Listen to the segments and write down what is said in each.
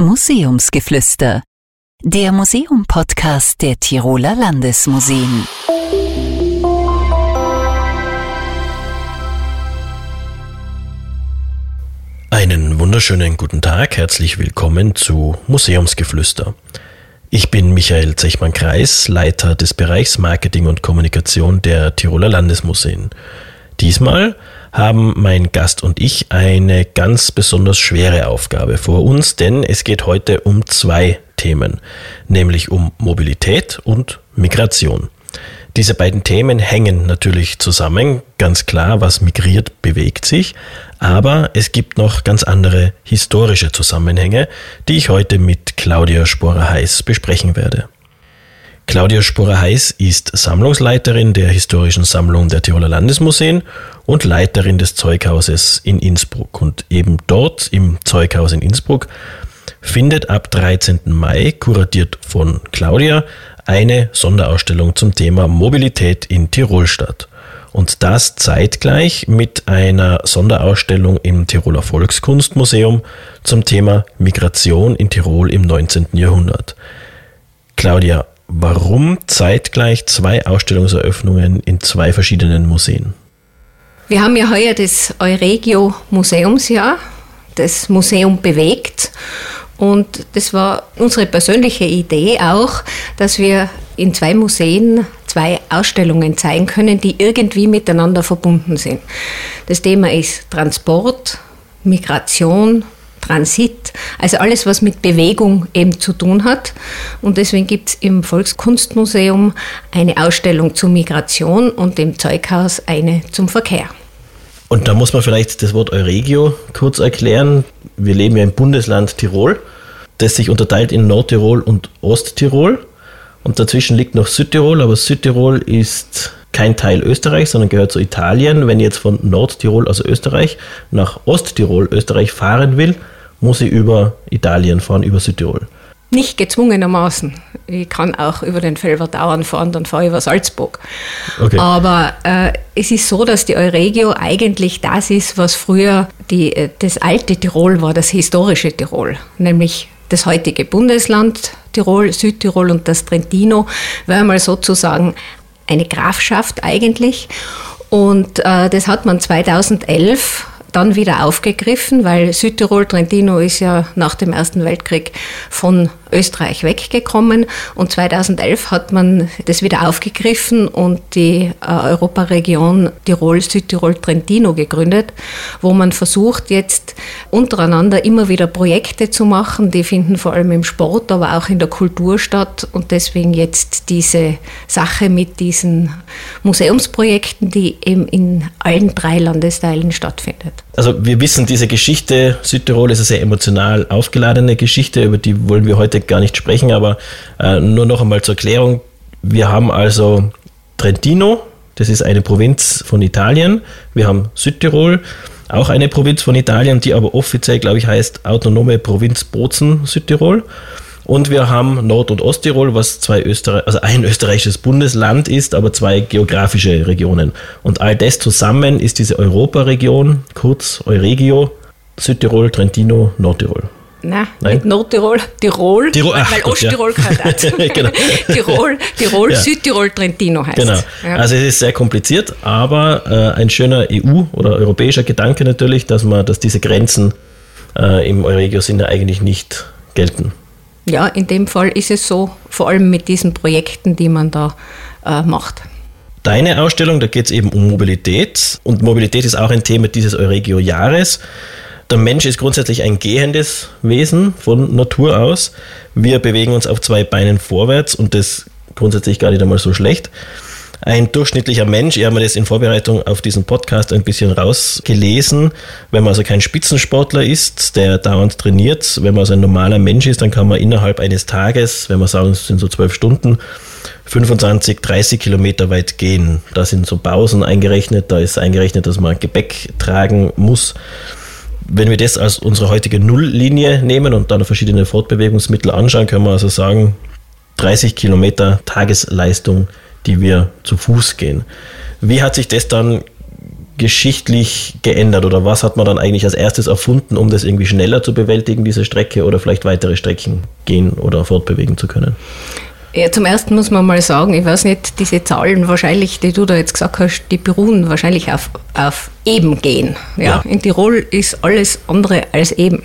Museumsgeflüster, der Museum-Podcast der Tiroler Landesmuseen. Einen wunderschönen guten Tag, herzlich willkommen zu Museumsgeflüster. Ich bin Michael Zechmann-Kreis, Leiter des Bereichs Marketing und Kommunikation der Tiroler Landesmuseen. Diesmal haben mein Gast und ich eine ganz besonders schwere Aufgabe vor uns, denn es geht heute um zwei Themen, nämlich um Mobilität und Migration. Diese beiden Themen hängen natürlich zusammen, ganz klar, was migriert, bewegt sich, aber es gibt noch ganz andere historische Zusammenhänge, die ich heute mit Claudia Sporer-Heiß besprechen werde. Claudia Sporer-Heiß ist Sammlungsleiterin der Historischen Sammlung der Tiroler Landesmuseen und Leiterin des Zeughauses in Innsbruck. Und eben dort im Zeughaus in Innsbruck findet ab 13. Mai, kuratiert von Claudia, eine Sonderausstellung zum Thema Mobilität in Tirol statt. Und das zeitgleich mit einer Sonderausstellung im Tiroler Volkskunstmuseum zum Thema Migration in Tirol im 19. Jahrhundert. Claudia, Warum zeitgleich zwei Ausstellungseröffnungen in zwei verschiedenen Museen? Wir haben ja heuer das Euregio Museumsjahr. Das Museum bewegt. Und das war unsere persönliche Idee auch, dass wir in zwei Museen zwei Ausstellungen zeigen können, die irgendwie miteinander verbunden sind. Das Thema ist Transport, Migration, Transit, also alles, was mit Bewegung eben zu tun hat. Und deswegen gibt es im Volkskunstmuseum eine Ausstellung zur Migration und im Zeughaus eine zum Verkehr. Und da muss man vielleicht das Wort Euregio kurz erklären. Wir leben ja im Bundesland Tirol, das sich unterteilt in Nordtirol und Osttirol. Und dazwischen liegt noch Südtirol, aber Südtirol ist kein Teil Österreichs, sondern gehört zu Italien. Wenn ich jetzt von Nordtirol, also Österreich, nach Osttirol, Österreich fahren will, muss ich über Italien fahren, über Südtirol. Nicht gezwungenermaßen. Ich kann auch über den Felverdauern fahren, dann fahre ich über Salzburg. Okay. Aber äh, es ist so, dass die Euregio eigentlich das ist, was früher die, äh, das alte Tirol war, das historische Tirol, nämlich das heutige Bundesland Tirol, Südtirol und das Trentino, war einmal sozusagen eine Grafschaft eigentlich. Und äh, das hat man 2011 dann wieder aufgegriffen, weil Südtirol, Trentino ist ja nach dem Ersten Weltkrieg von Österreich weggekommen. Und 2011 hat man das wieder aufgegriffen und die äh, Europaregion Tirol, Südtirol, Trentino gegründet, wo man versucht jetzt untereinander immer wieder Projekte zu machen, die finden vor allem im Sport, aber auch in der Kultur statt. Und deswegen jetzt diese Sache mit diesen Museumsprojekten, die eben in allen drei Landesteilen stattfindet. Also wir wissen, diese Geschichte Südtirol ist eine sehr emotional aufgeladene Geschichte, über die wollen wir heute gar nicht sprechen, aber äh, nur noch einmal zur Erklärung. Wir haben also Trentino, das ist eine Provinz von Italien. Wir haben Südtirol, auch eine Provinz von Italien, die aber offiziell, glaube ich, heißt Autonome Provinz Bozen Südtirol. Und wir haben Nord- und Osttirol, was zwei Österreich, also ein österreichisches Bundesland ist, aber zwei geografische Regionen. Und all das zusammen ist diese Europaregion, kurz Euregio, Südtirol, Trentino, Nordtirol. Nein, Nein, nicht Nordtirol, Tirol, Tirol ach, weil Osttirol ja. genau. Tirol, Tirol ja. Südtirol, Trentino heißt Genau. Ja. Also es ist sehr kompliziert, aber äh, ein schöner EU- oder europäischer Gedanke natürlich, dass man, dass diese Grenzen äh, im Euregio-Sinne eigentlich nicht gelten. Ja, in dem Fall ist es so, vor allem mit diesen Projekten, die man da äh, macht. Deine Ausstellung, da geht es eben um Mobilität und Mobilität ist auch ein Thema dieses Euregio-Jahres. Der Mensch ist grundsätzlich ein gehendes Wesen von Natur aus. Wir bewegen uns auf zwei Beinen vorwärts und das grundsätzlich gar nicht einmal so schlecht. Ein durchschnittlicher Mensch, ich habe mir das in Vorbereitung auf diesen Podcast ein bisschen rausgelesen, wenn man also kein Spitzensportler ist, der dauernd trainiert, wenn man also ein normaler Mensch ist, dann kann man innerhalb eines Tages, wenn man sagen, es sind so zwölf Stunden, 25, 30 Kilometer weit gehen. Da sind so Pausen eingerechnet, da ist eingerechnet, dass man Gepäck tragen muss wenn wir das als unsere heutige Nulllinie nehmen und dann verschiedene Fortbewegungsmittel anschauen, können wir also sagen, 30 Kilometer Tagesleistung, die wir zu Fuß gehen. Wie hat sich das dann geschichtlich geändert oder was hat man dann eigentlich als erstes erfunden, um das irgendwie schneller zu bewältigen, diese Strecke oder vielleicht weitere Strecken gehen oder fortbewegen zu können? Ja, zum ersten muss man mal sagen, ich weiß nicht, diese Zahlen wahrscheinlich, die du da jetzt gesagt hast, die beruhen wahrscheinlich auf, auf eben gehen. Ja? ja. In Tirol ist alles andere als eben.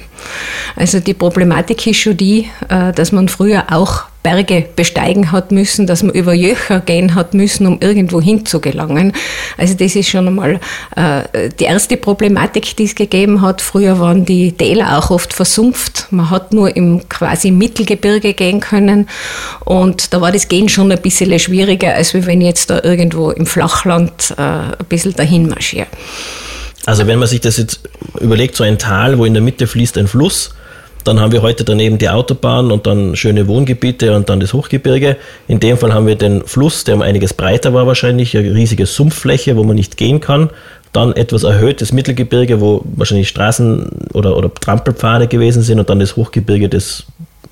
Also die Problematik ist schon die, äh, dass man früher auch Berge besteigen hat müssen, dass man über Jöcher gehen hat müssen, um irgendwo hinzugelangen. Also das ist schon einmal äh, die erste Problematik, die es gegeben hat. Früher waren die Täler auch oft versumpft. Man hat nur im quasi Mittelgebirge gehen können und da war das Gehen schon ein bisschen schwieriger, als wenn ich jetzt da irgendwo im Flachland äh, ein bisschen dahin marschiere. Also wenn man sich das jetzt überlegt, so ein Tal, wo in der Mitte fließt ein Fluss, dann haben wir heute daneben die Autobahn und dann schöne Wohngebiete und dann das Hochgebirge. In dem Fall haben wir den Fluss, der um einiges breiter war wahrscheinlich, eine riesige Sumpffläche, wo man nicht gehen kann. Dann etwas erhöhtes Mittelgebirge, wo wahrscheinlich Straßen oder, oder Trampelpfade gewesen sind und dann das Hochgebirge, das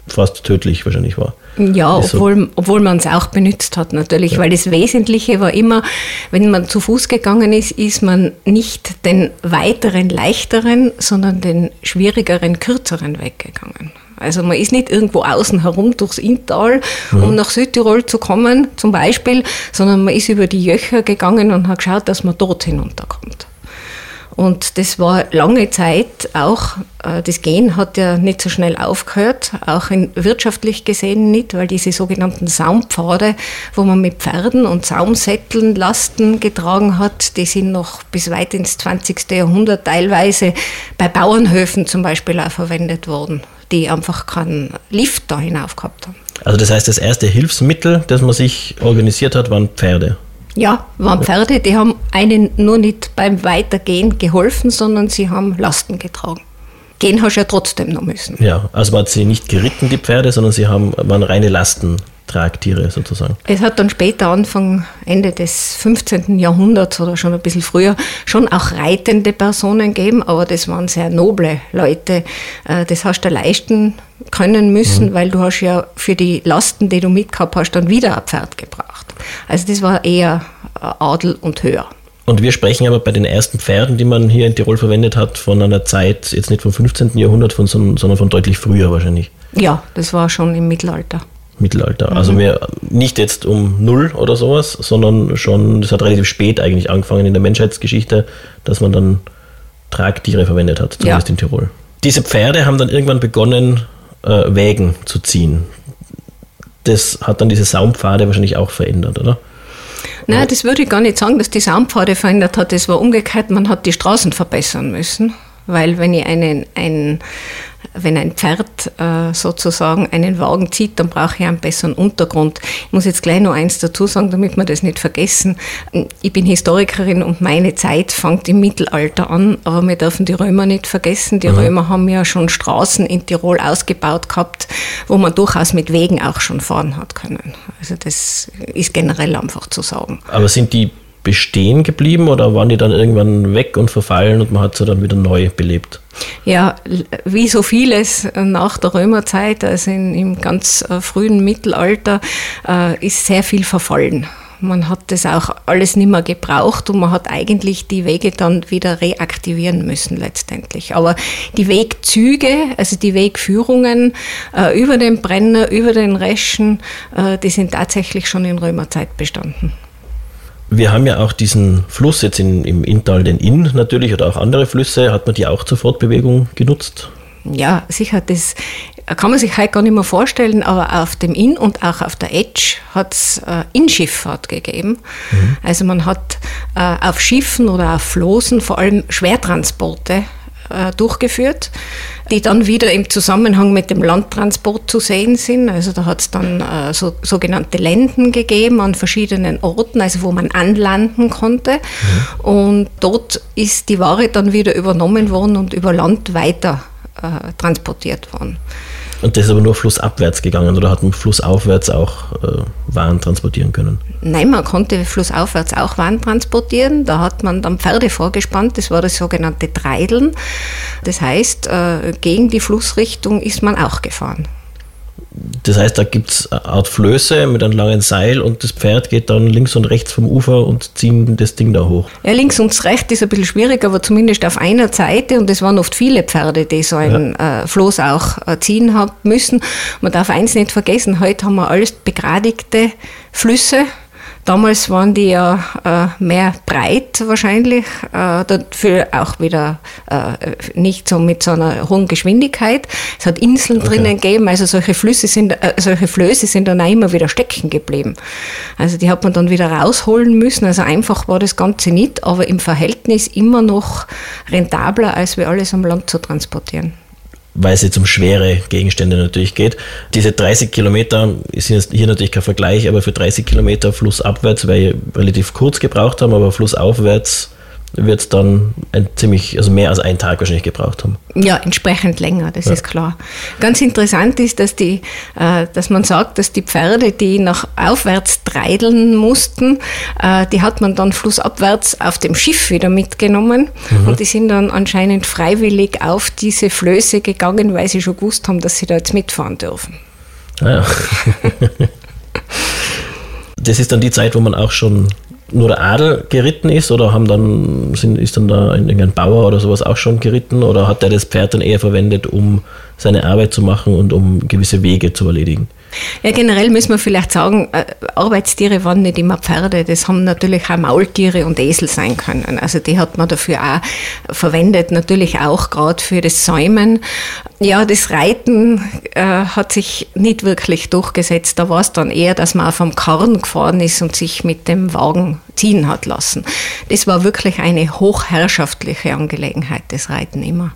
fast tödlich wahrscheinlich war. Ja, obwohl, obwohl man es auch benutzt hat natürlich, ja. weil das Wesentliche war immer, wenn man zu Fuß gegangen ist, ist man nicht den weiteren, leichteren, sondern den schwierigeren, kürzeren weggegangen. Also man ist nicht irgendwo außen herum durchs Inntal, um mhm. nach Südtirol zu kommen, zum Beispiel, sondern man ist über die Jöcher gegangen und hat geschaut, dass man dort hinunterkommt. Und das war lange Zeit auch, äh, das Gehen hat ja nicht so schnell aufgehört, auch in, wirtschaftlich gesehen nicht, weil diese sogenannten Saumpfade, wo man mit Pferden und Saumsätteln Lasten getragen hat, die sind noch bis weit ins 20. Jahrhundert teilweise bei Bauernhöfen zum Beispiel auch verwendet worden, die einfach keinen Lift da hinauf gehabt haben. Also das heißt, das erste Hilfsmittel, das man sich organisiert hat, waren Pferde. Ja, waren Pferde, die haben einen nur nicht beim Weitergehen geholfen, sondern sie haben Lasten getragen. Gehen hast du ja trotzdem noch müssen. Ja, also hat sie nicht geritten, die Pferde, sondern sie haben, waren reine Lastentragtiere sozusagen. Es hat dann später, Anfang, Ende des 15. Jahrhunderts oder schon ein bisschen früher, schon auch reitende Personen gegeben, aber das waren sehr noble Leute. Äh, das hast du leisten können müssen, mhm. weil du hast ja für die Lasten, die du mitgehabt hast, dann wieder ein Pferd gebraucht. Also das war eher Adel und höher. Und wir sprechen aber bei den ersten Pferden, die man hier in Tirol verwendet hat, von einer Zeit, jetzt nicht vom 15. Jahrhundert, von, sondern von deutlich früher wahrscheinlich. Ja, das war schon im Mittelalter. Mittelalter. Mhm. Also wir, nicht jetzt um null oder sowas, sondern schon, das hat relativ spät eigentlich angefangen in der Menschheitsgeschichte, dass man dann Tragtiere verwendet hat, zumindest ja. in Tirol. Diese Pferde haben dann irgendwann begonnen, äh, Wägen zu ziehen. Das hat dann diese Saumpfade wahrscheinlich auch verändert, oder? Nein, das würde ich gar nicht sagen, dass die Saumpfade verändert hat. Es war umgekehrt, man hat die Straßen verbessern müssen. Weil wenn ich einen, einen wenn ein Pferd äh, sozusagen einen Wagen zieht, dann brauche ich einen besseren Untergrund. Ich muss jetzt gleich noch eins dazu sagen, damit wir das nicht vergessen. Ich bin Historikerin und meine Zeit fängt im Mittelalter an, aber wir dürfen die Römer nicht vergessen. Die mhm. Römer haben ja schon Straßen in Tirol ausgebaut gehabt, wo man durchaus mit Wegen auch schon fahren hat können. Also das ist generell einfach zu sagen. Aber sind die bestehen geblieben oder waren die dann irgendwann weg und verfallen und man hat sie dann wieder neu belebt? Ja, wie so vieles nach der Römerzeit, also in, im ganz äh, frühen Mittelalter, äh, ist sehr viel verfallen. Man hat das auch alles nicht mehr gebraucht und man hat eigentlich die Wege dann wieder reaktivieren müssen letztendlich. Aber die Wegzüge, also die Wegführungen äh, über den Brenner, über den Reschen, äh, die sind tatsächlich schon in Römerzeit bestanden. Wir haben ja auch diesen Fluss jetzt in, im Inntal, den Inn natürlich, oder auch andere Flüsse. Hat man die auch zur Fortbewegung genutzt? Ja, sicher. Das kann man sich heute gar nicht mehr vorstellen, aber auf dem Inn und auch auf der Edge hat es äh, Innschifffahrt gegeben. Mhm. Also man hat äh, auf Schiffen oder auf Floßen vor allem Schwertransporte äh, durchgeführt, die dann wieder im Zusammenhang mit dem Landtransport zu sehen sind. Also da hat es dann äh, so, sogenannte Länden gegeben an verschiedenen Orten, also wo man anlanden konnte. Mhm. Und dort ist die Ware dann wieder übernommen worden und über Land weiter äh, transportiert worden. Und das ist aber nur flussabwärts gegangen oder hat man flussaufwärts auch äh, Waren transportieren können? Nein, man konnte flussaufwärts auch Waren transportieren. Da hat man dann Pferde vorgespannt, das war das sogenannte Treideln. Das heißt, äh, gegen die Flussrichtung ist man auch gefahren. Das heißt, da gibt es eine Art Flöße mit einem langen Seil und das Pferd geht dann links und rechts vom Ufer und ziehen das Ding da hoch. Ja, links und rechts ist ein bisschen schwierig, aber zumindest auf einer Seite und es waren oft viele Pferde, die so ein ja. äh, Floß auch äh, ziehen haben müssen. Man darf eins nicht vergessen, heute haben wir alles begradigte Flüsse Damals waren die ja äh, mehr breit wahrscheinlich, äh, dafür auch wieder äh, nicht so mit so einer hohen Geschwindigkeit. Es hat Inseln okay. drinnen gegeben, also solche Flüsse sind, äh, solche Flöße sind dann auch immer wieder stecken geblieben. Also die hat man dann wieder rausholen müssen. Also einfach war das Ganze nicht, aber im Verhältnis immer noch rentabler, als wir alles am Land zu transportieren weil es jetzt um schwere Gegenstände natürlich geht. Diese 30 Kilometer ist hier natürlich kein Vergleich, aber für 30 Kilometer flussabwärts, weil wir relativ kurz gebraucht haben, aber flussaufwärts wird es dann ein ziemlich, also mehr als einen Tag wahrscheinlich gebraucht haben. Ja, entsprechend länger, das ja. ist klar. Ganz interessant ist, dass, die, äh, dass man sagt, dass die Pferde, die nach aufwärts treideln mussten, äh, die hat man dann flussabwärts auf dem Schiff wieder mitgenommen mhm. und die sind dann anscheinend freiwillig auf diese Flöße gegangen, weil sie schon gewusst haben, dass sie da jetzt mitfahren dürfen. Ah ja. das ist dann die Zeit, wo man auch schon nur der Adel geritten ist oder haben dann, sind, ist dann da irgendein Bauer oder sowas auch schon geritten oder hat der das Pferd dann eher verwendet, um seine Arbeit zu machen und um gewisse Wege zu erledigen? Ja, generell müssen wir vielleicht sagen, äh, Arbeitstiere waren nicht immer Pferde, das haben natürlich auch Maultiere und Esel sein können. Also die hat man dafür auch verwendet, natürlich auch gerade für das Säumen. Ja, das Reiten äh, hat sich nicht wirklich durchgesetzt. Da war es dann eher, dass man auf einem Karren gefahren ist und sich mit dem Wagen ziehen hat lassen. Das war wirklich eine hochherrschaftliche Angelegenheit, das Reiten immer.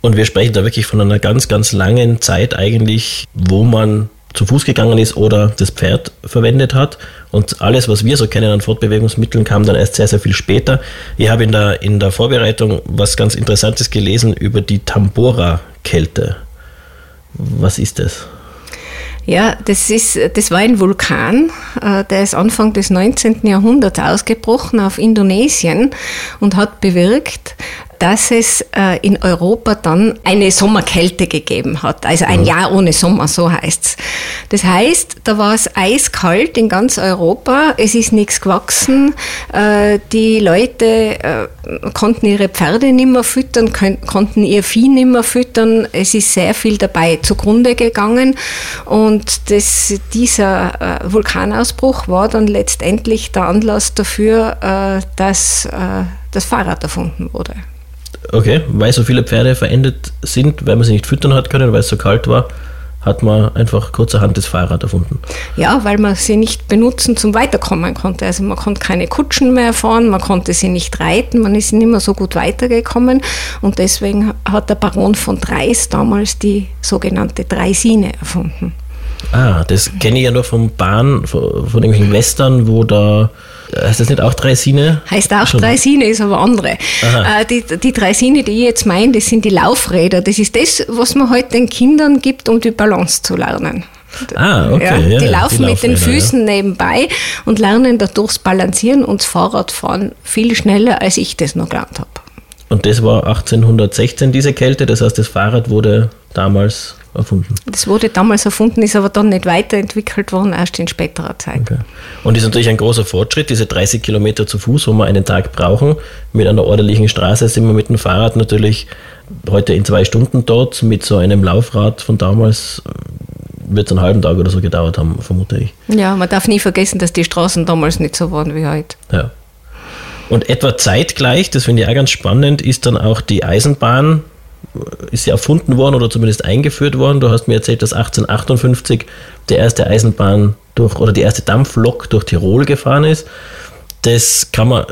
Und wir sprechen da wirklich von einer ganz, ganz langen Zeit eigentlich, wo man zu Fuß gegangen ist oder das Pferd verwendet hat. Und alles, was wir so kennen an Fortbewegungsmitteln, kam dann erst sehr, sehr viel später. Ich habe in der, in der Vorbereitung was ganz Interessantes gelesen über die Tambora-Kälte. Was ist das? Ja, das, ist, das war ein Vulkan, äh, der ist Anfang des 19. Jahrhunderts ausgebrochen auf Indonesien und hat bewirkt, dass es äh, in Europa dann eine Sommerkälte gegeben hat. Also ein. Jahr ohne Sommer, so heißt's. Das heißt, da war es eiskalt in ganz Europa, es ist nichts gewachsen, äh, die Leute äh, konnten ihre Pferde nicht mehr füttern, konnten ihr Vieh nicht mehr füttern, es ist sehr viel dabei zugrunde gegangen und das, dieser Vulkanausbruch war dann letztendlich der Anlass dafür, dass das Fahrrad erfunden wurde. Okay, weil so viele Pferde verendet sind, weil man sie nicht füttern hat können, weil es so kalt war, hat man einfach kurzerhand das Fahrrad erfunden. Ja, weil man sie nicht benutzen zum Weiterkommen konnte. Also man konnte keine Kutschen mehr fahren, man konnte sie nicht reiten, man ist nicht mehr so gut weitergekommen und deswegen hat der Baron von Dreis damals die sogenannte Dreisine erfunden. Ah, das kenne ich ja noch vom Bahn, von, von irgendwelchen Western, wo da Heißt das nicht auch Dreisine? Heißt auch Schon. Dreisine, ist aber andere. Äh, die, die Dreisine, die ich jetzt meine, das sind die Laufräder. Das ist das, was man heute halt den Kindern gibt, um die Balance zu lernen. Ah, okay. Ja, die ja, laufen die mit den Füßen nebenbei und lernen dadurch Balancieren und das Fahrradfahren viel schneller, als ich das noch gelernt habe. Und das war 1816 diese Kälte, das heißt, das Fahrrad wurde damals erfunden. Das wurde damals erfunden, ist aber dann nicht weiterentwickelt worden, erst in späterer Zeit. Okay. Und ist natürlich ein großer Fortschritt, diese 30 Kilometer zu Fuß, wo wir einen Tag brauchen. Mit einer ordentlichen Straße sind wir mit dem Fahrrad natürlich heute in zwei Stunden dort. Mit so einem Laufrad von damals äh, wird es einen halben Tag oder so gedauert haben, vermute ich. Ja, man darf nie vergessen, dass die Straßen damals nicht so waren wie heute. Ja. Und etwa zeitgleich, das finde ich auch ganz spannend, ist dann auch die Eisenbahn ist sie erfunden worden oder zumindest eingeführt worden. Du hast mir erzählt, dass 1858 der erste Eisenbahn durch oder die erste Dampflok durch Tirol gefahren ist. Das kann man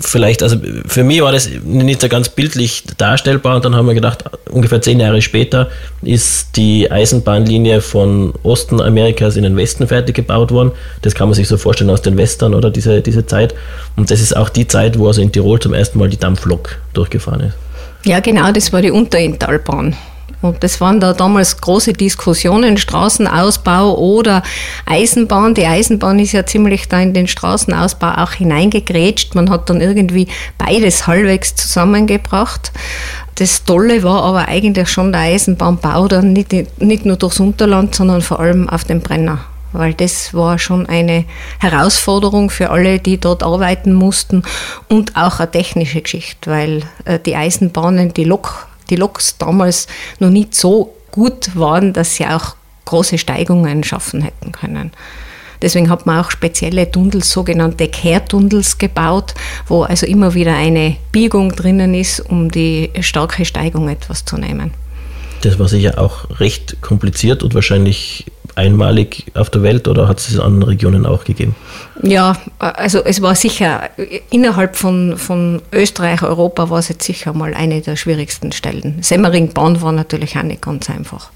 vielleicht, also für mich war das nicht so ganz bildlich darstellbar und dann haben wir gedacht, ungefähr zehn Jahre später ist die Eisenbahnlinie von Osten Amerikas in den Westen fertig gebaut worden. Das kann man sich so vorstellen aus den Western oder diese, diese Zeit. Und das ist auch die Zeit, wo also in Tirol zum ersten Mal die Dampflok durchgefahren ist. Ja, genau, das war die Unterinntalbahn. Und das waren da damals große Diskussionen, Straßenausbau oder Eisenbahn. Die Eisenbahn ist ja ziemlich da in den Straßenausbau auch hineingegrätscht. Man hat dann irgendwie beides halbwegs zusammengebracht. Das Tolle war aber eigentlich schon der Eisenbahnbau, dann nicht, nicht nur durchs Unterland, sondern vor allem auf dem Brenner. Weil das war schon eine Herausforderung für alle, die dort arbeiten mussten und auch eine technische Geschichte, weil äh, die Eisenbahnen, die, Lok, die Loks damals noch nicht so gut waren, dass sie auch große Steigungen schaffen hätten können. Deswegen hat man auch spezielle Tunnels, sogenannte Kehrtunnels gebaut, wo also immer wieder eine Biegung drinnen ist, um die starke Steigung etwas zu nehmen. Das war sicher auch recht kompliziert und wahrscheinlich einmalig auf der Welt oder hat es es in anderen Regionen auch gegeben? Ja, also es war sicher innerhalb von, von Österreich, Europa war es jetzt sicher mal eine der schwierigsten Stellen. Semmeringbahn war natürlich auch nicht ganz einfach.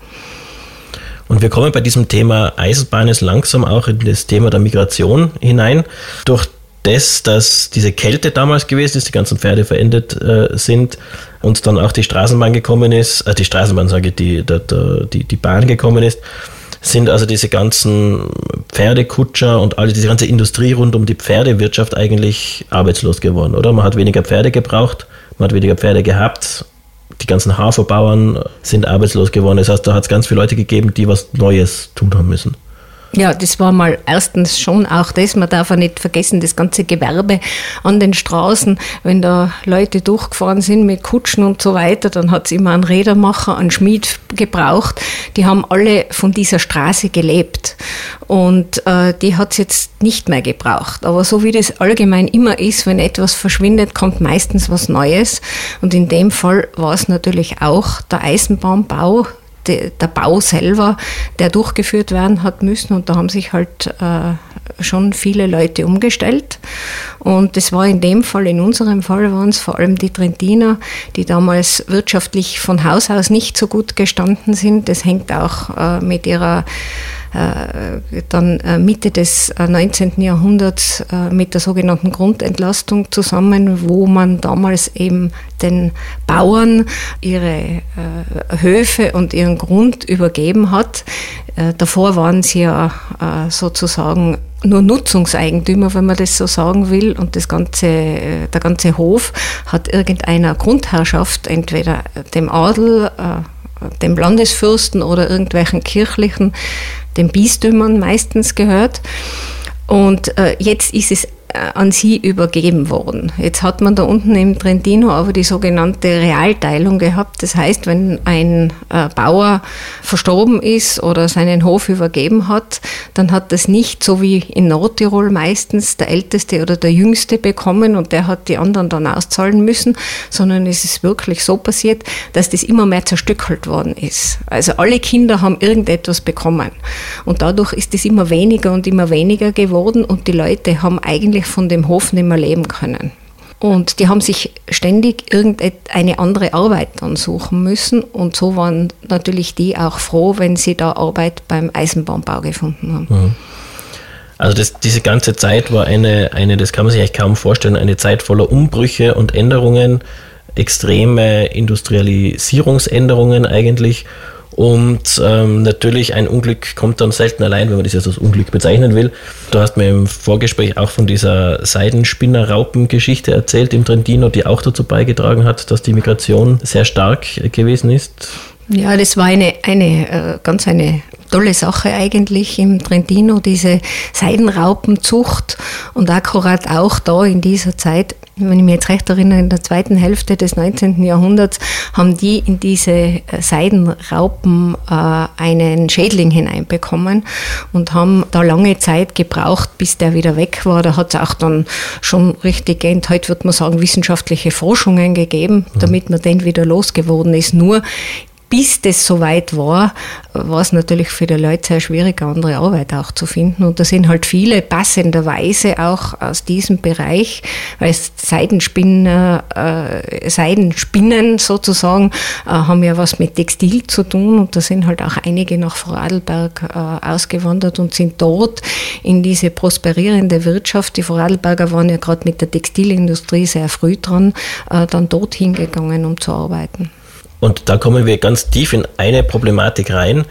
Und wir kommen bei diesem Thema Eisenbahn jetzt langsam auch in das Thema der Migration hinein. Durch das, dass diese Kälte damals gewesen ist, die ganzen Pferde verendet äh, sind und dann auch die Straßenbahn gekommen ist, äh, die Straßenbahn sage ich, die, die, die, die Bahn gekommen ist, sind also diese ganzen Pferdekutscher und all diese ganze Industrie rund um die Pferdewirtschaft eigentlich arbeitslos geworden, oder? Man hat weniger Pferde gebraucht, man hat weniger Pferde gehabt die ganzen Haferbauern sind arbeitslos geworden. Das heißt, da hat es ganz viele Leute gegeben, die was Neues tun haben müssen. Ja, das war mal erstens schon auch das, man darf auch nicht vergessen, das ganze Gewerbe an den Straßen, wenn da Leute durchgefahren sind mit Kutschen und so weiter, dann hat es immer einen Rädermacher, einen Schmied gebraucht. Die haben alle von dieser Straße gelebt und äh, die hat es jetzt nicht mehr gebraucht. Aber so wie das allgemein immer ist, wenn etwas verschwindet, kommt meistens was Neues und in dem Fall war es natürlich auch der Eisenbahnbau, der Bau selber, der durchgeführt werden hat müssen. Und da haben sich halt äh, schon viele Leute umgestellt. Und das war in dem Fall, in unserem Fall waren es vor allem die Trentiner, die damals wirtschaftlich von Haus aus nicht so gut gestanden sind. Das hängt auch äh, mit ihrer dann äh, Mitte des 19. Äh, Jahrhunderts mit der sogenannten Grundentlastung zusammen, wo man damals eben den Bauern ihre Höfe und ihren Grund übergeben hat. Davor waren sie ja sozusagen nur Nutzungseigentümer, wenn man das so sagen will, und das ganze, der ganze Hof hat irgendeiner Grundherrschaft, entweder dem Adel, dem Landesfürsten oder irgendwelchen kirchlichen den Bistümern meistens gehört. Und äh, jetzt ist es an sie übergeben worden. Jetzt hat man da unten im Trentino aber die sogenannte Realteilung gehabt. Das heißt, wenn ein äh, Bauer verstorben ist oder seinen Hof übergeben hat, dann hat das nicht so wie in Nordtirol meistens der Älteste oder der Jüngste bekommen und der hat die anderen dann auszahlen müssen, sondern es ist wirklich so passiert, dass das immer mehr zerstückelt worden ist. Also alle Kinder haben irgendetwas bekommen und dadurch ist es immer weniger und immer weniger geworden und die Leute haben eigentlich von dem Hof nicht mehr leben können. Und die haben sich ständig irgendeine andere Arbeit dann suchen müssen. Und so waren natürlich die auch froh, wenn sie da Arbeit beim Eisenbahnbau gefunden haben. Mhm. Also das, diese ganze Zeit war eine, eine, das kann man sich eigentlich kaum vorstellen, eine Zeit voller Umbrüche und Änderungen, extreme Industrialisierungsänderungen eigentlich. Und ähm, natürlich ein Unglück kommt dann selten allein, wenn man das jetzt als Unglück bezeichnen will. Du hast mir im Vorgespräch auch von dieser Seidenspinner-Raupen-Geschichte erzählt im Trentino, die auch dazu beigetragen hat, dass die Migration sehr stark gewesen ist. Ja, das war eine, eine äh, ganz eine tolle Sache eigentlich im Trentino, diese Seidenraupenzucht und akkurat auch da in dieser Zeit wenn ich mich jetzt recht erinnere, in der zweiten Hälfte des 19. Jahrhunderts haben die in diese äh, Seidenraupen äh, einen Schädling hineinbekommen und haben da lange Zeit gebraucht, bis der wieder weg war. Da hat es auch dann schon richtig, heute würde man sagen, wissenschaftliche Forschungen gegeben, mhm. damit man den wieder losgeworden ist. Nur bis das soweit war, war es natürlich für die Leute sehr schwierig, andere Arbeit auch zu finden. Und da sind halt viele passenderweise auch aus diesem Bereich, weil Seidenspinner, äh, Seidenspinnen sozusagen, äh, haben ja was mit Textil zu tun. Und da sind halt auch einige nach Vorarlberg äh, ausgewandert und sind dort in diese prosperierende Wirtschaft, die Vorarlberger waren ja gerade mit der Textilindustrie sehr früh dran, äh, dann dorthin gegangen, um zu arbeiten. Und da kommen wir ganz tief in eine Problematik rein.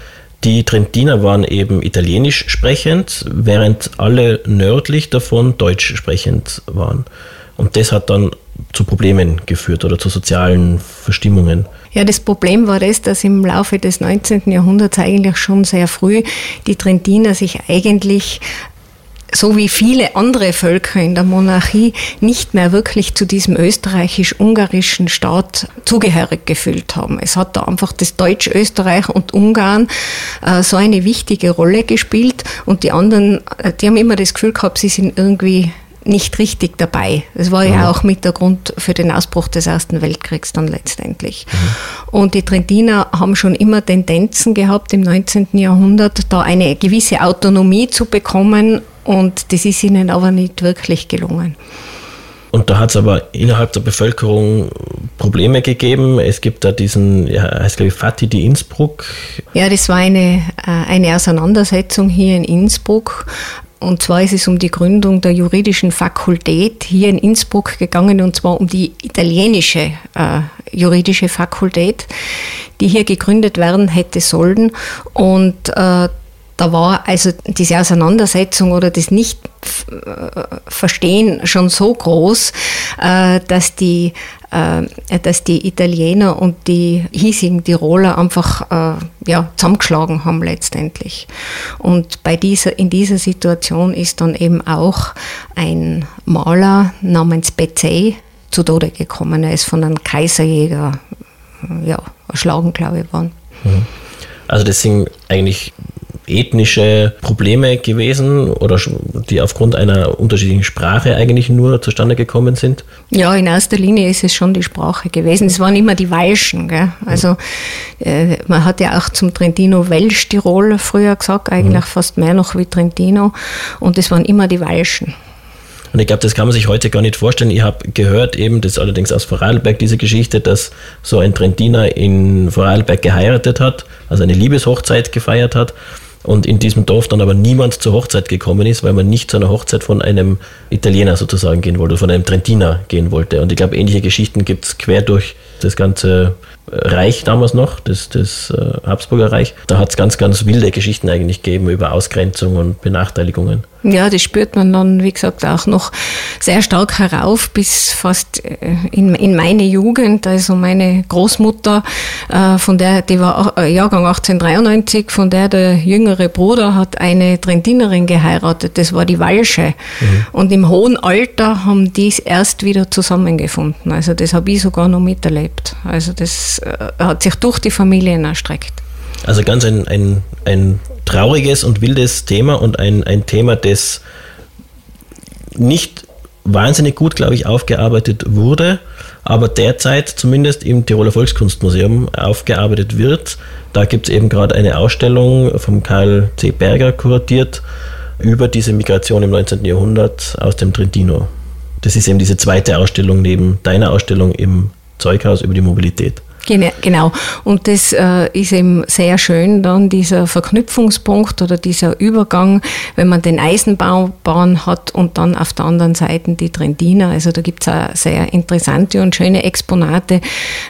Die Trentiner waren eben italienisch sprechend, während alle nördlich davon deutsch sprechend waren. Und das hat dann zu Problemen geführt oder zu sozialen Verstimmungen. Ja, das Problem war das, dass im Laufe des 19. Jahrhunderts eigentlich schon sehr früh die Trentiner sich eigentlich so wie viele andere Völker in der Monarchie nicht mehr wirklich zu diesem österreichisch-ungarischen Staat zugehörig gefühlt haben. Es hat da einfach das Deutsch-Österreich und Ungarn äh, so eine wichtige Rolle gespielt und die anderen, äh, die haben immer das Gefühl gehabt, sie sind irgendwie nicht richtig dabei. Das war ja, auch mit der Grund für den Ausbruch des Ersten Weltkriegs dann letztendlich. Mhm. Und die Trentiner haben schon immer Tendenzen gehabt im 19. Jahrhundert, da eine gewisse Autonomie zu bekommen und das ist ihnen aber nicht wirklich gelungen. Und da hat es aber innerhalb der Bevölkerung Probleme gegeben. Es gibt da diesen, ja, heißt glaube ich Fatih die Innsbruck. Ja, das war eine, äh, eine Auseinandersetzung hier in Innsbruck. Und zwar ist es um die Gründung der juridischen Fakultät hier in Innsbruck gegangen, und zwar um die italienische äh, juridische Fakultät, die hier gegründet werden hätte sollen. Und äh, da war also diese Auseinandersetzung oder das Nicht-Verstehen schon so groß, äh, dass die, äh, dass die Italiener und die hiesigen Tiroler einfach äh, ja, zusammengeschlagen haben letztendlich. Und bei dieser, in dieser Situation ist dann eben auch ein Maler namens Bezey zu Tode gekommen. Er ist von einem Kaiserjäger ja, erschlagen, glaube ich, worden. Mhm. Also sind eigentlich ethnische Probleme gewesen oder die aufgrund einer unterschiedlichen Sprache eigentlich nur zustande gekommen sind? Ja, in erster Linie ist es schon die Sprache gewesen. Es waren immer die Welschen. Gell? Also äh, man hat ja auch zum Trentino Welsch-Tirol früher gesagt, eigentlich mhm. fast mehr noch wie Trentino. Und es waren immer die Welschen. Und ich glaube, das kann man sich heute gar nicht vorstellen. Ich habe gehört, eben, das allerdings aus Vorarlberg, diese Geschichte, dass so ein Trentiner in Vorarlberg geheiratet hat, also eine Liebeshochzeit gefeiert hat und in diesem Dorf dann aber niemand zur Hochzeit gekommen ist, weil man nicht zu einer Hochzeit von einem Italiener sozusagen gehen wollte, von einem Trentiner gehen wollte. Und ich glaube, ähnliche Geschichten gibt es quer durch das ganze Reich damals noch, das, das äh, Habsburger Reich. Da hat es ganz, ganz wilde Geschichten eigentlich gegeben über Ausgrenzung und Benachteiligungen. Ja, das spürt man dann, wie gesagt, auch noch sehr stark herauf bis fast äh, in, in meine Jugend. Also meine Großmutter, äh, von der, die war äh, Jahrgang 1893, von der der jüngere Bruder hat eine Trentinerin geheiratet. Das war die Walsche. Mhm. Und im hohen Alter haben die erst wieder zusammengefunden. Also das habe ich sogar noch miterlebt. Also das hat sich durch die Familien erstreckt. Also ganz ein, ein, ein trauriges und wildes Thema und ein, ein Thema, das nicht wahnsinnig gut, glaube ich, aufgearbeitet wurde, aber derzeit zumindest im Tiroler Volkskunstmuseum aufgearbeitet wird. Da gibt es eben gerade eine Ausstellung vom Karl C. Berger kuratiert über diese Migration im 19. Jahrhundert aus dem Trentino. Das ist eben diese zweite Ausstellung neben deiner Ausstellung im Zeughaus über die Mobilität. Genau. Und das äh, ist eben sehr schön, dann dieser Verknüpfungspunkt oder dieser Übergang, wenn man den Eisenbahn hat und dann auf der anderen Seite die Trentiner. Also da gibt es auch sehr interessante und schöne Exponate,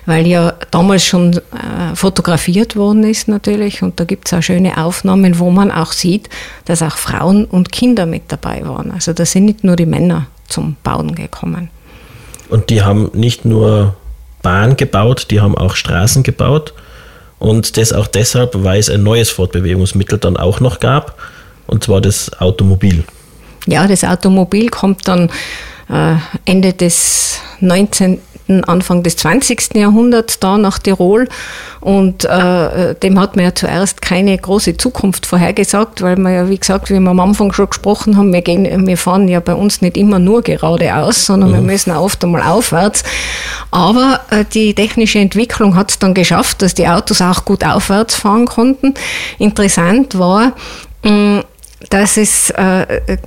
weil ja damals schon äh, fotografiert worden ist natürlich. Und da gibt es auch schöne Aufnahmen, wo man auch sieht, dass auch Frauen und Kinder mit dabei waren. Also da sind nicht nur die Männer zum Bauen gekommen. Und die haben nicht nur Bahn gebaut, die haben auch Straßen gebaut. Und das auch deshalb, weil es ein neues Fortbewegungsmittel dann auch noch gab, und zwar das Automobil. Ja, das Automobil kommt dann äh, Ende des 19. Anfang des 20. Jahrhunderts da nach Tirol und äh, dem hat man ja zuerst keine große Zukunft vorhergesagt, weil wir ja, wie gesagt, wie wir am Anfang schon gesprochen haben, wir, gehen, wir fahren ja bei uns nicht immer nur geradeaus, sondern mhm. wir müssen oft einmal aufwärts. Aber äh, die technische Entwicklung hat es dann geschafft, dass die Autos auch gut aufwärts fahren konnten. Interessant war, mh, dass es äh,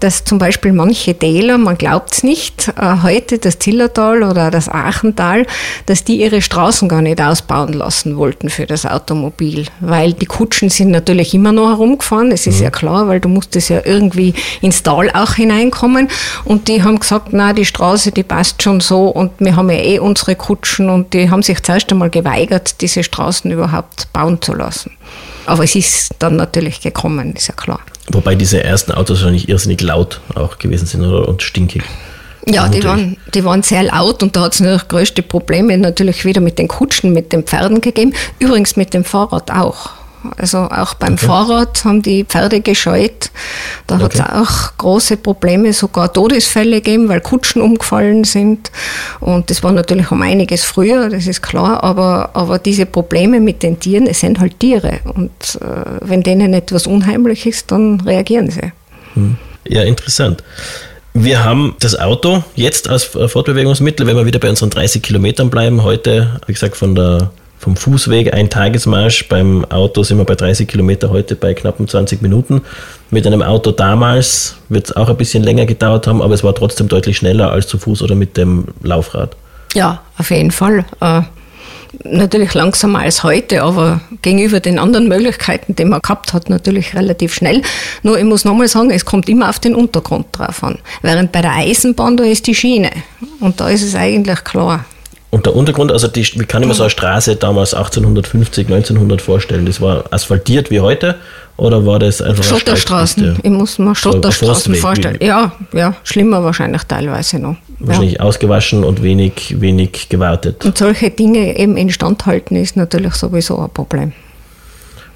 dass zum Beispiel manche Täler, man glaubt es nicht, äh, heute das Zillertal oder das Aachental, dass die ihre Straßen gar nicht ausbauen lassen wollten für das Automobil, weil die Kutschen sind natürlich immer noch herumgefahren, das ist mhm. ja klar, weil du musstest ja irgendwie ins Tal auch hineinkommen und die haben gesagt, na die Straße, die passt schon so und wir haben ja eh unsere Kutschen und die haben sich zuerst einmal geweigert, diese Straßen überhaupt bauen zu lassen. Aber es ist dann natürlich gekommen, ist ja klar. Wobei diese ersten Autos wahrscheinlich irrsinnig laut auch gewesen sind oder, und stinkig. Ja, die waren, die waren sehr laut und da hat es natürlich größte Probleme natürlich wieder mit den Kutschen, mit den Pferden gegeben. Übrigens mit dem Fahrrad auch. Also auch beim okay. Fahrrad haben die Pferde gescheut. Da okay. hat es auch große Probleme, sogar Todesfälle gegeben, weil Kutschen umgefallen sind. Und das war natürlich um einiges früher, das ist klar. Aber, aber diese Probleme mit den Tieren, es sind halt Tiere. Und äh, wenn denen etwas unheimlich ist, dann reagieren sie. Hm. Ja, interessant. Wir haben das Auto jetzt als Fortbewegungsmittel, wenn wir wieder bei unseren 30 Kilometern bleiben, heute, wie gesagt, von der vom Fußweg ein Tagesmarsch. Beim Auto sind wir bei 30 Kilometer, heute bei knappen 20 Minuten. Mit einem Auto damals wird es auch ein bisschen länger gedauert haben, aber es war trotzdem deutlich schneller als zu Fuß oder mit dem Laufrad. Ja, auf jeden Fall. Äh, natürlich langsamer als heute, aber gegenüber den anderen Möglichkeiten, die man gehabt hat, natürlich relativ schnell. Nur ich muss nochmal sagen, es kommt immer auf den Untergrund drauf an. Während bei der Eisenbahn, da ist die Schiene. Und da ist es eigentlich klar. Und der Untergrund, also die, wie kann ich mir so eine Straße damals 1850, 1900 vorstellen? Das war asphaltiert wie heute oder war das einfach Schotterstraßen? Ich muss mir Schotterstraßen vorstellen. Ja, ja, schlimmer wahrscheinlich teilweise noch. Wahrscheinlich ja. ausgewaschen und wenig, wenig gewartet. Und solche Dinge eben instand halten ist natürlich sowieso ein Problem.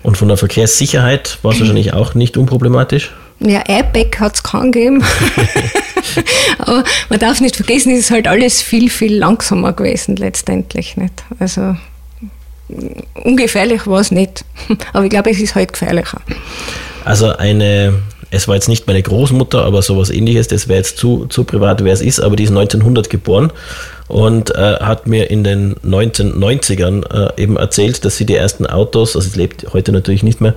Und von der Verkehrssicherheit war es wahrscheinlich auch nicht unproblematisch? Ja, Airbag hat es keinen gegeben. Aber man darf nicht vergessen, es ist halt alles viel, viel langsamer gewesen letztendlich. Nicht? Also ungefährlich war es nicht. Aber ich glaube, es ist halt gefährlicher. Also eine, es war jetzt nicht meine Großmutter, aber sowas ähnliches, das wäre jetzt zu, zu privat, wer es ist, aber die ist 1900 geboren und äh, hat mir in den 1990ern äh, eben erzählt, dass sie die ersten Autos, also sie lebt heute natürlich nicht mehr,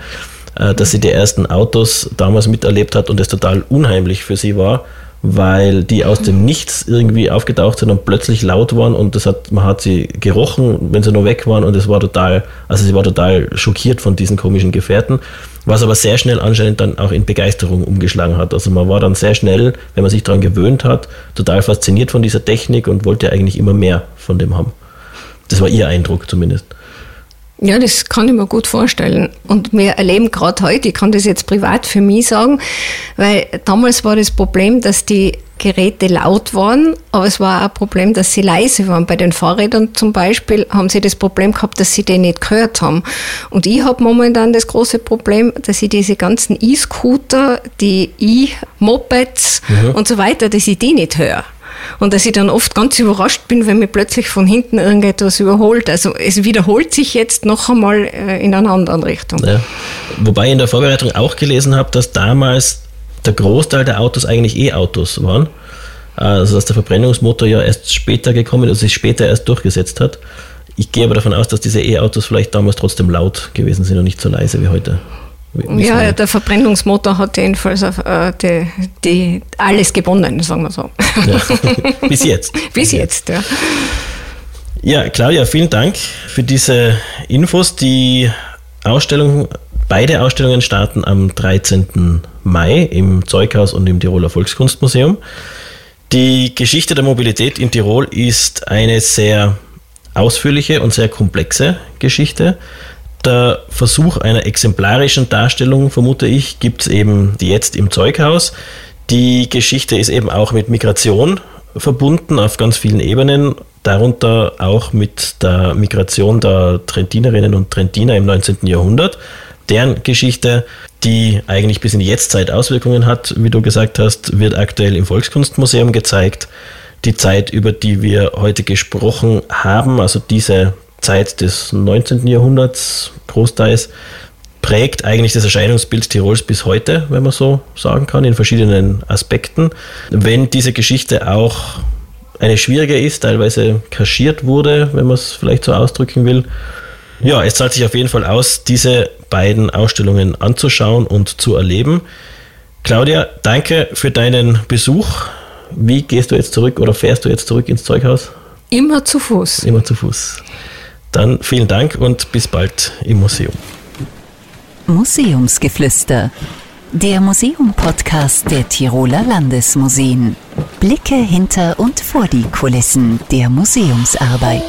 dass sie die ersten Autos damals miterlebt hat und es total unheimlich für sie war, weil die aus dem Nichts irgendwie aufgetaucht sind und plötzlich laut waren und das hat, man hat sie gerochen, wenn sie nur weg waren und es war total, also sie war total schockiert von diesen komischen Gefährten, was aber sehr schnell anscheinend dann auch in Begeisterung umgeschlagen hat. Also man war dann sehr schnell, wenn man sich daran gewöhnt hat, total fasziniert von dieser Technik und wollte eigentlich immer mehr von dem haben. Das war ihr Eindruck zumindest. Ja, das kann ich mir gut vorstellen. Und wir erleben gerade heute, ich kann das jetzt privat für mich sagen, weil damals war das Problem, dass die Geräte laut waren, aber es war auch ein Problem, dass sie leise waren. Bei den Fahrrädern zum Beispiel haben sie das Problem gehabt, dass sie den nicht gehört haben. Und ich habe momentan das große Problem, dass ich diese ganzen E-Scooter, die E-Mopeds mhm. und so weiter, dass ich die nicht höre. Und dass ich dann oft ganz überrascht bin, wenn mir plötzlich von hinten irgendetwas überholt. Also es wiederholt sich jetzt noch einmal äh, in einer anderen Richtung. Ja. Wobei ich in der Vorbereitung auch gelesen habe, dass damals der Großteil der Autos eigentlich E-Autos waren. Also dass der Verbrennungsmotor ja erst später gekommen ist, also sich später erst durchgesetzt hat. Ich gehe aber davon aus, dass diese E-Autos vielleicht damals trotzdem laut gewesen sind und nicht so leise wie heute. Ja, der Verbrennungsmotor hat jedenfalls äh, die, die, alles gewonnen, sagen wir so. Ja. Bis jetzt. Bis jetzt, ja. Ja, Claudia, vielen Dank für diese Infos. Die Ausstellung, beide Ausstellungen starten am 13. Mai im Zeughaus und im Tiroler Volkskunstmuseum. Die Geschichte der Mobilität in Tirol ist eine sehr ausführliche und sehr komplexe Geschichte der Versuch einer exemplarischen Darstellung, vermute ich, gibt es eben jetzt im Zeughaus. Die Geschichte ist eben auch mit Migration verbunden auf ganz vielen Ebenen, darunter auch mit der Migration der Trentinerinnen und Trentiner im 19. Jahrhundert. Deren Geschichte, die eigentlich bis in die Jetztzeit Auswirkungen hat, wie du gesagt hast, wird aktuell im Volkskunstmuseum gezeigt. Die Zeit, über die wir heute gesprochen haben, also diese Zeit des 19. Jahrhunderts großteils, prägt eigentlich das Erscheinungsbild Tirols bis heute, wenn man so sagen kann, in verschiedenen Aspekten. Wenn diese Geschichte auch eine schwierige ist, teilweise kaschiert wurde, wenn man es vielleicht so ausdrücken will. Ja, es zahlt sich auf jeden Fall aus, diese beiden Ausstellungen anzuschauen und zu erleben. Claudia, danke für deinen Besuch. Wie gehst du jetzt zurück oder fährst du jetzt zurück ins Zeughaus? Immer zu Fuß. Immer zu Fuß. Dann vielen Dank und bis bald im Museum. Museumsgeflüster. Der Museum-Podcast der Tiroler Landesmuseen. Blicke hinter und vor die Kulissen der Museumsarbeit.